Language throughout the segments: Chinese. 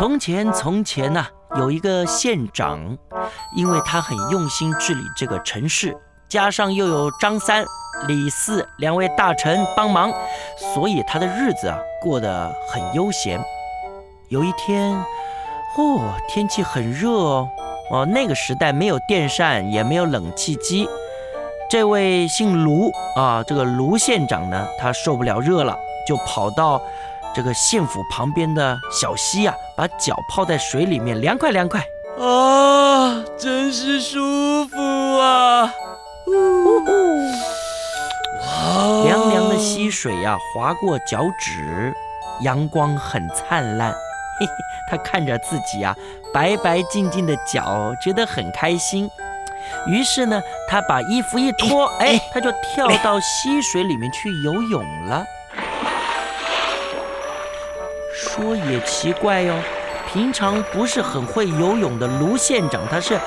从前，从前呐，有一个县长，因为他很用心治理这个城市，加上又有张三、李四两位大臣帮忙，所以他的日子啊过得很悠闲。有一天，哦，天气很热哦，哦，那个时代没有电扇，也没有冷气机。这位姓卢啊，这个卢县长呢，他受不了热了，就跑到。这个县府旁边的小溪啊，把脚泡在水里面，凉快凉快啊，真是舒服啊！呜呜，哇，凉凉的溪水呀，划过脚趾，阳光很灿烂。嘿嘿，他看着自己啊，白白净净的脚，觉得很开心。于是呢，他把衣服一脱，哎，他就跳到溪水里面去游泳了。说也奇怪哟，平常不是很会游泳的卢县长，他是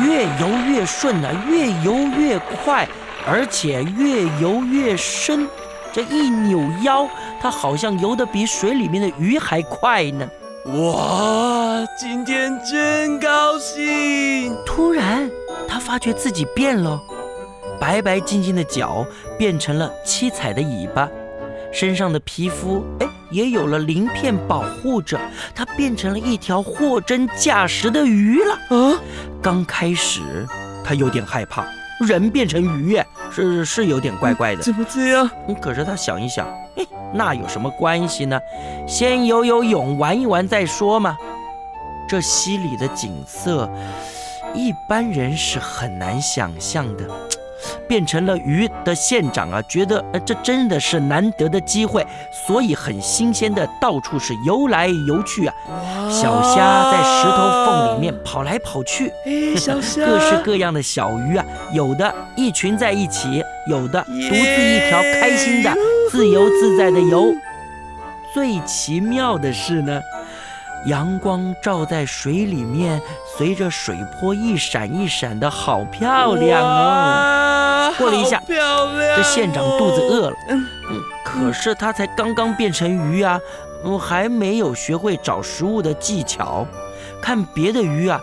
越游越顺啊，越游越快，而且越游越深。这一扭腰，他好像游得比水里面的鱼还快呢。哇，今天真高兴！突然，他发觉自己变了，白白净净的脚变成了七彩的尾巴，身上的皮肤哎。也有了鳞片保护着，它变成了一条货真价实的鱼了。啊，刚开始它有点害怕，人变成鱼，是是有点怪怪的。怎么这样？可是他想一想，哎，那有什么关系呢？先游游泳，玩一玩再说嘛。这溪里的景色，一般人是很难想象的。变成了鱼的县长啊，觉得呃这真的是难得的机会，所以很新鲜的到处是游来游去啊。小虾在石头缝里面跑来跑去，小虾，各式各样的小鱼啊，有的一群在一起，有的独自一条，开心的自由自在的游。最奇妙的是呢。阳光照在水里面，随着水波一闪一闪的，好漂亮哦！过了一下，这县长肚子饿了，嗯嗯，可是他才刚刚变成鱼啊，我，还没有学会找食物的技巧。看别的鱼啊，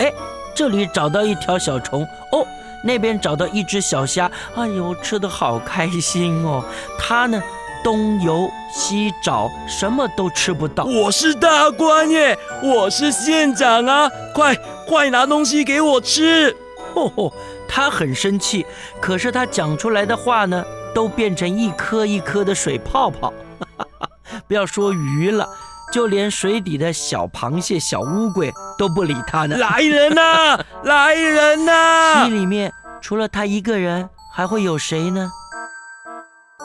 哎，这里找到一条小虫哦，那边找到一只小虾，哎呦，吃的好开心哦！他呢？东游西找，什么都吃不到。我是大官耶，我是县长啊！快快拿东西给我吃！吼吼，他很生气，可是他讲出来的话呢，都变成一颗一颗的水泡泡。不要说鱼了，就连水底的小螃蟹、小乌龟都不理他呢。来人呐！来人呐！溪里面除了他一个人，还会有谁呢？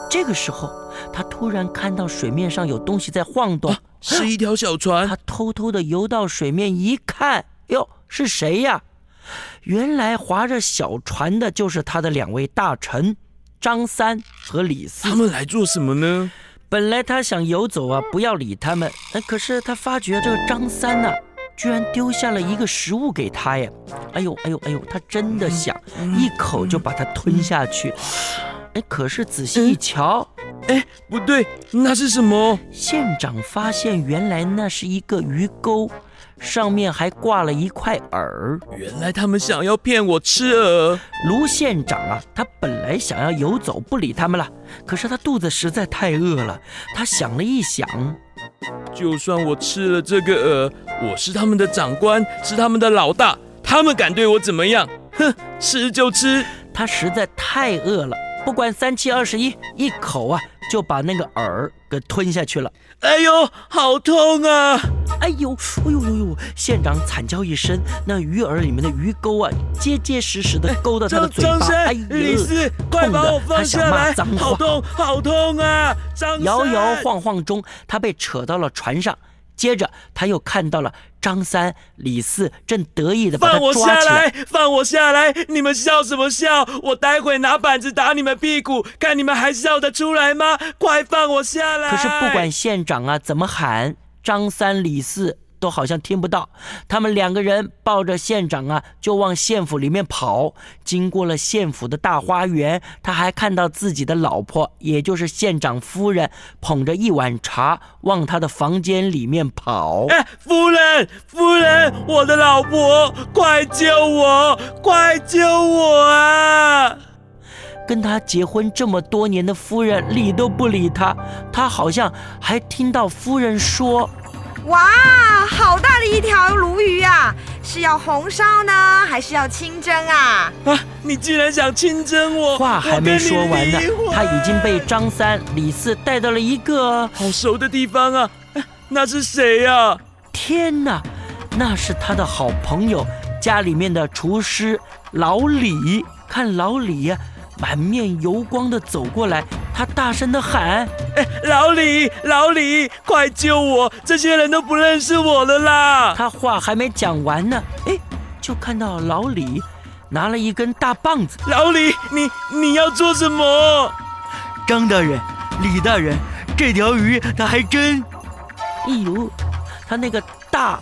这个时候，他突然看到水面上有东西在晃动，是一条小船。他偷偷的游到水面一看，哟，是谁呀？原来划着小船的就是他的两位大臣张三和李四。他们来做什么呢？本来他想游走啊，不要理他们。可是他发觉这个张三呢，居然丢下了一个食物给他呀！哎呦，哎呦，哎呦，他真的想一口就把它吞下去。哎，可是仔细一瞧，哎，不对，那是什么？县长发现，原来那是一个鱼钩，上面还挂了一块饵。原来他们想要骗我吃饵。卢县长啊，他本来想要游走，不理他们了。可是他肚子实在太饿了，他想了一想，就算我吃了这个饵，我是他们的长官，是他们的老大，他们敢对我怎么样？哼，吃就吃。他实在太饿了。不管三七二十一，一口啊就把那个饵给吞下去了。哎呦，好痛啊！哎呦，哎呦呦呦！县长惨叫一声，那鱼饵里面的鱼钩啊，结结实实的勾到他的嘴巴。哎呦，李四，快把我放下来！好痛，好痛啊！张摇摇晃晃中，他被扯到了船上。接着，他又看到了张三、李四正得意的把他抓起来。放我下来！你们笑什么笑？我待会拿板子打你们屁股，看你们还笑得出来吗？快放我下来！可是不管县长啊怎么喊，张三、李四都好像听不到。他们两个人抱着县长啊，就往县府里面跑。经过了县府的大花园，他还看到自己的老婆，也就是县长夫人，捧着一碗茶往他的房间里面跑。哎，夫人，夫人，我的老婆，快救我，快救我啊！跟他结婚这么多年的夫人理都不理他，他好像还听到夫人说：“哇，好大的一条鲈鱼啊！是要红烧呢，还是要清蒸啊？”啊，你竟然想清蒸我！话还没说完呢，他已经被张三、李四带到了一个好熟的地方啊！那是谁呀？天哪，那是他的好朋友，家里面的厨师老李。看老李呀。满面油光的走过来，他大声的喊：“哎，老李，老李，快救我！这些人都不认识我了啦！” 他话还没讲完呢，哎，就看到老李拿了一根大棒子。老李，你你要做什么？张大人，李大人，这条鱼它还真……哎呦，他那个大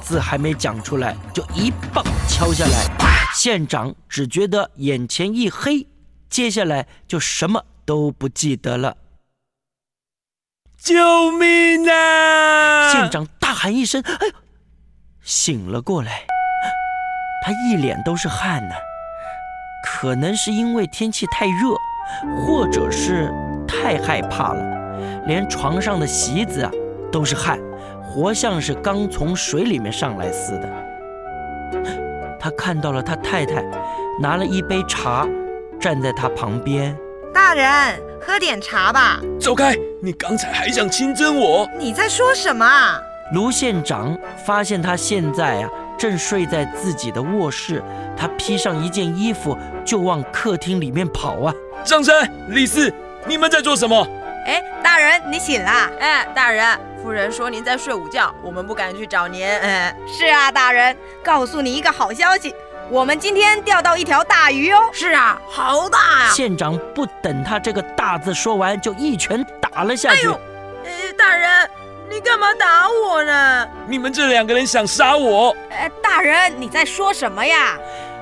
字还没讲出来，就一棒敲下来，县长只觉得眼前一黑。接下来就什么都不记得了。救命啊！县长大喊一声：“哎呦！”醒了过来，他一脸都是汗呢，可能是因为天气太热，或者是太害怕了，连床上的席子啊都是汗，活像是刚从水里面上来似的。他看到了他太太拿了一杯茶。站在他旁边，大人，喝点茶吧。走开！你刚才还想亲征我？你在说什么？卢县长发现他现在啊，正睡在自己的卧室。他披上一件衣服，就往客厅里面跑啊！张三、李四，你们在做什么？哎，大人，你醒啦？哎，大人，夫人说您在睡午觉，我们不敢去找您。哎，是啊，大人，告诉你一个好消息。我们今天钓到一条大鱼哦！是啊，好大呀！县长不等他这个大字说完，就一拳打了下去。哎呦，大人，你干嘛打我呢？你们这两个人想杀我？哎，大人，你在说什么呀？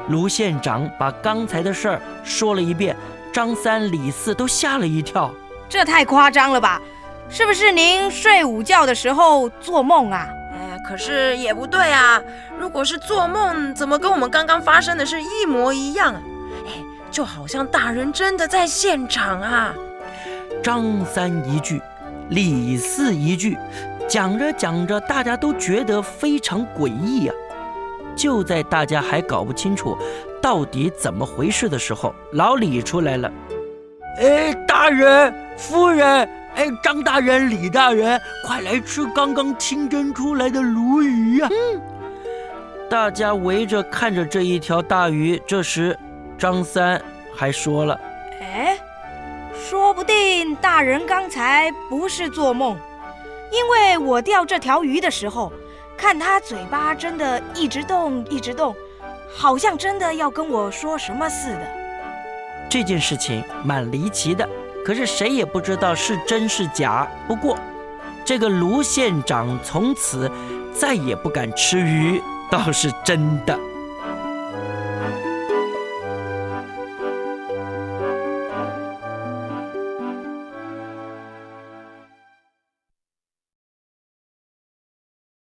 卢县长把刚才的事儿说了一遍，张三李四都吓了一跳。这太夸张了吧？是不是您睡午觉的时候做梦啊？可是也不对啊！如果是做梦，怎么跟我们刚刚发生的事一模一样啊？哎，就好像大人真的在现场啊！张三一句，李四一句，讲着讲着，大家都觉得非常诡异呀。就在大家还搞不清楚到底怎么回事的时候，老李出来了。哎，大人，夫人。哎，张大人、李大人，快来吃刚刚清蒸出来的鲈鱼啊！嗯，大家围着看着这一条大鱼。这时，张三还说了：“哎，说不定大人刚才不是做梦，因为我钓这条鱼的时候，看他嘴巴真的一直动，一直动，好像真的要跟我说什么似的。”这件事情蛮离奇的。可是谁也不知道是真是假。不过，这个卢县长从此再也不敢吃鱼，倒是真的。